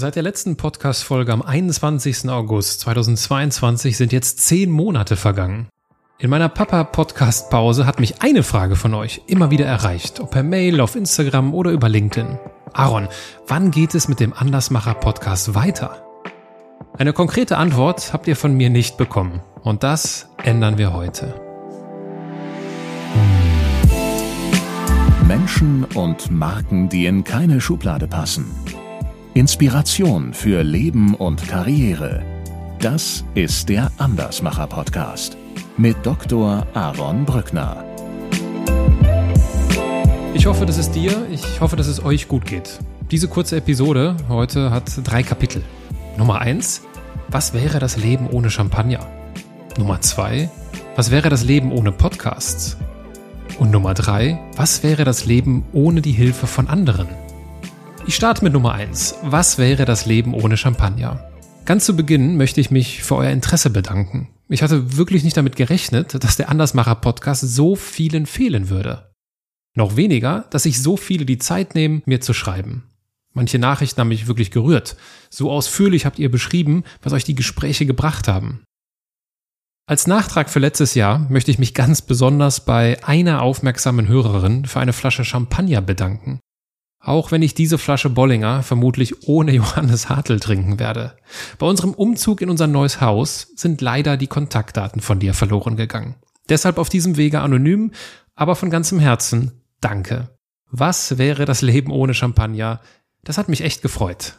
Seit der letzten Podcast-Folge am 21. August 2022 sind jetzt zehn Monate vergangen. In meiner Papa-Podcast-Pause hat mich eine Frage von euch immer wieder erreicht, ob per Mail, auf Instagram oder über LinkedIn. Aaron, wann geht es mit dem Andersmacher-Podcast weiter? Eine konkrete Antwort habt ihr von mir nicht bekommen. Und das ändern wir heute. Menschen und Marken, die in keine Schublade passen. Inspiration für Leben und Karriere. Das ist der Andersmacher Podcast mit Dr. Aaron Brückner. Ich hoffe, dass es dir, ich hoffe, dass es euch gut geht. Diese kurze Episode heute hat drei Kapitel. Nummer eins: Was wäre das Leben ohne Champagner? Nummer zwei: Was wäre das Leben ohne Podcasts? Und Nummer drei: Was wäre das Leben ohne die Hilfe von anderen? Ich starte mit Nummer 1. Was wäre das Leben ohne Champagner? Ganz zu Beginn möchte ich mich für euer Interesse bedanken. Ich hatte wirklich nicht damit gerechnet, dass der Andersmacher-Podcast so vielen fehlen würde. Noch weniger, dass sich so viele die Zeit nehmen, mir zu schreiben. Manche Nachrichten haben mich wirklich gerührt. So ausführlich habt ihr beschrieben, was euch die Gespräche gebracht haben. Als Nachtrag für letztes Jahr möchte ich mich ganz besonders bei einer aufmerksamen Hörerin für eine Flasche Champagner bedanken. Auch wenn ich diese Flasche Bollinger vermutlich ohne Johannes Hartl trinken werde. Bei unserem Umzug in unser neues Haus sind leider die Kontaktdaten von dir verloren gegangen. Deshalb auf diesem Wege anonym, aber von ganzem Herzen danke. Was wäre das Leben ohne Champagner? Das hat mich echt gefreut.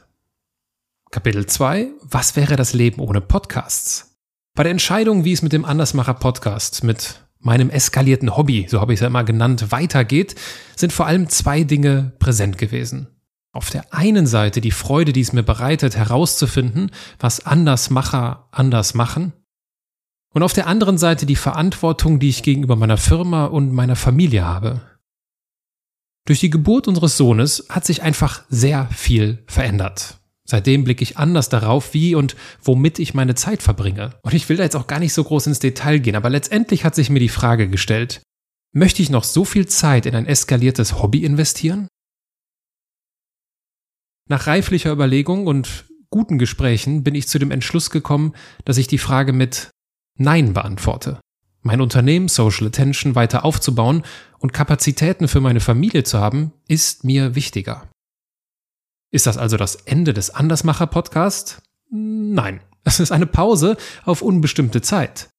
Kapitel 2. Was wäre das Leben ohne Podcasts? Bei der Entscheidung, wie es mit dem Andersmacher Podcast, mit meinem eskalierten Hobby, so habe ich es ja immer genannt, weitergeht, sind vor allem zwei Dinge präsent gewesen. Auf der einen Seite die Freude, die es mir bereitet, herauszufinden, was Andersmacher anders machen. Und auf der anderen Seite die Verantwortung, die ich gegenüber meiner Firma und meiner Familie habe. Durch die Geburt unseres Sohnes hat sich einfach sehr viel verändert. Seitdem blicke ich anders darauf, wie und womit ich meine Zeit verbringe. Und ich will da jetzt auch gar nicht so groß ins Detail gehen, aber letztendlich hat sich mir die Frage gestellt, möchte ich noch so viel Zeit in ein eskaliertes Hobby investieren? Nach reiflicher Überlegung und guten Gesprächen bin ich zu dem Entschluss gekommen, dass ich die Frage mit Nein beantworte. Mein Unternehmen Social Attention weiter aufzubauen und Kapazitäten für meine Familie zu haben, ist mir wichtiger. Ist das also das Ende des Andersmacher-Podcasts? Nein, es ist eine Pause auf unbestimmte Zeit.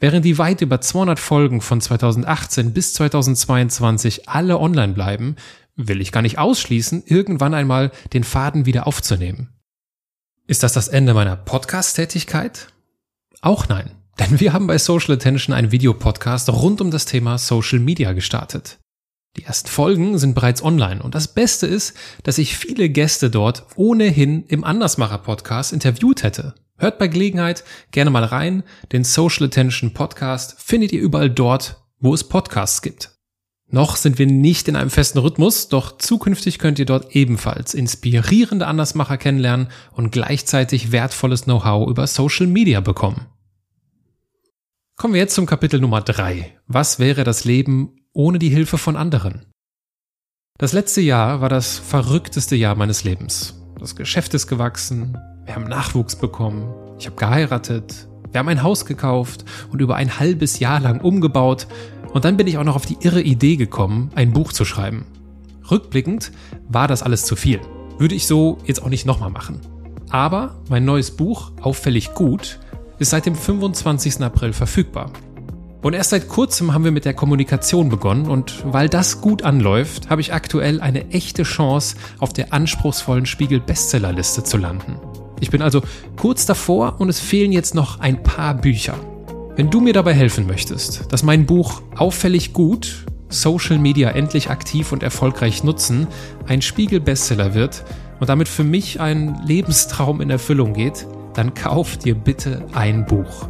Während die weit über 200 Folgen von 2018 bis 2022 alle online bleiben, will ich gar nicht ausschließen, irgendwann einmal den Faden wieder aufzunehmen. Ist das das Ende meiner Podcast-Tätigkeit? Auch nein, denn wir haben bei Social Attention einen Videopodcast rund um das Thema Social Media gestartet. Die ersten Folgen sind bereits online und das Beste ist, dass ich viele Gäste dort ohnehin im Andersmacher Podcast interviewt hätte. Hört bei Gelegenheit gerne mal rein. Den Social Attention Podcast findet ihr überall dort, wo es Podcasts gibt. Noch sind wir nicht in einem festen Rhythmus, doch zukünftig könnt ihr dort ebenfalls inspirierende Andersmacher kennenlernen und gleichzeitig wertvolles Know-how über Social Media bekommen. Kommen wir jetzt zum Kapitel Nummer drei. Was wäre das Leben ohne die Hilfe von anderen. Das letzte Jahr war das verrückteste Jahr meines Lebens. Das Geschäft ist gewachsen, wir haben Nachwuchs bekommen, ich habe geheiratet, wir haben ein Haus gekauft und über ein halbes Jahr lang umgebaut und dann bin ich auch noch auf die irre Idee gekommen, ein Buch zu schreiben. Rückblickend war das alles zu viel. Würde ich so jetzt auch nicht nochmal machen. Aber mein neues Buch, Auffällig gut, ist seit dem 25. April verfügbar und erst seit kurzem haben wir mit der Kommunikation begonnen und weil das gut anläuft, habe ich aktuell eine echte Chance, auf der anspruchsvollen Spiegel Bestsellerliste zu landen. Ich bin also kurz davor und es fehlen jetzt noch ein paar Bücher. Wenn du mir dabei helfen möchtest, dass mein Buch auffällig gut, Social Media endlich aktiv und erfolgreich nutzen, ein Spiegel Bestseller wird und damit für mich ein Lebenstraum in Erfüllung geht, dann kauf dir bitte ein Buch.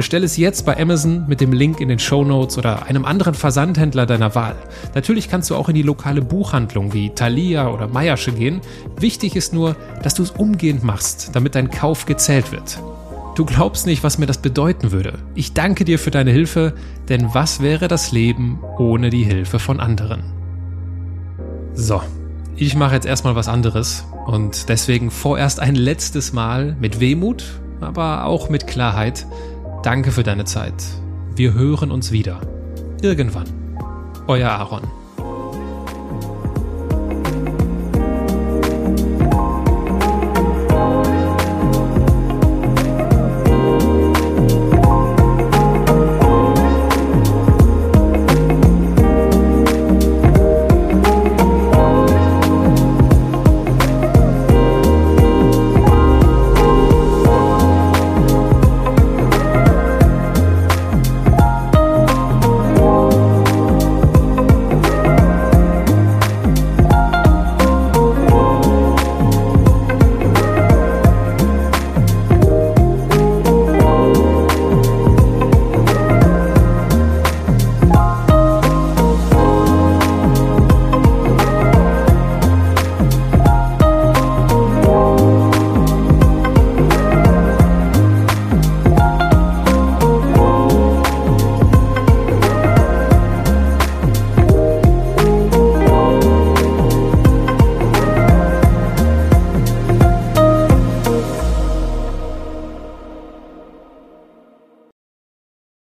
Bestell es jetzt bei Amazon mit dem Link in den Show Notes oder einem anderen Versandhändler deiner Wahl. Natürlich kannst du auch in die lokale Buchhandlung wie Thalia oder Meiersche gehen. Wichtig ist nur, dass du es umgehend machst, damit dein Kauf gezählt wird. Du glaubst nicht, was mir das bedeuten würde. Ich danke dir für deine Hilfe, denn was wäre das Leben ohne die Hilfe von anderen? So, ich mache jetzt erstmal was anderes Und deswegen vorerst ein letztes Mal mit Wehmut, aber auch mit Klarheit. Danke für deine Zeit. Wir hören uns wieder. Irgendwann. Euer Aaron.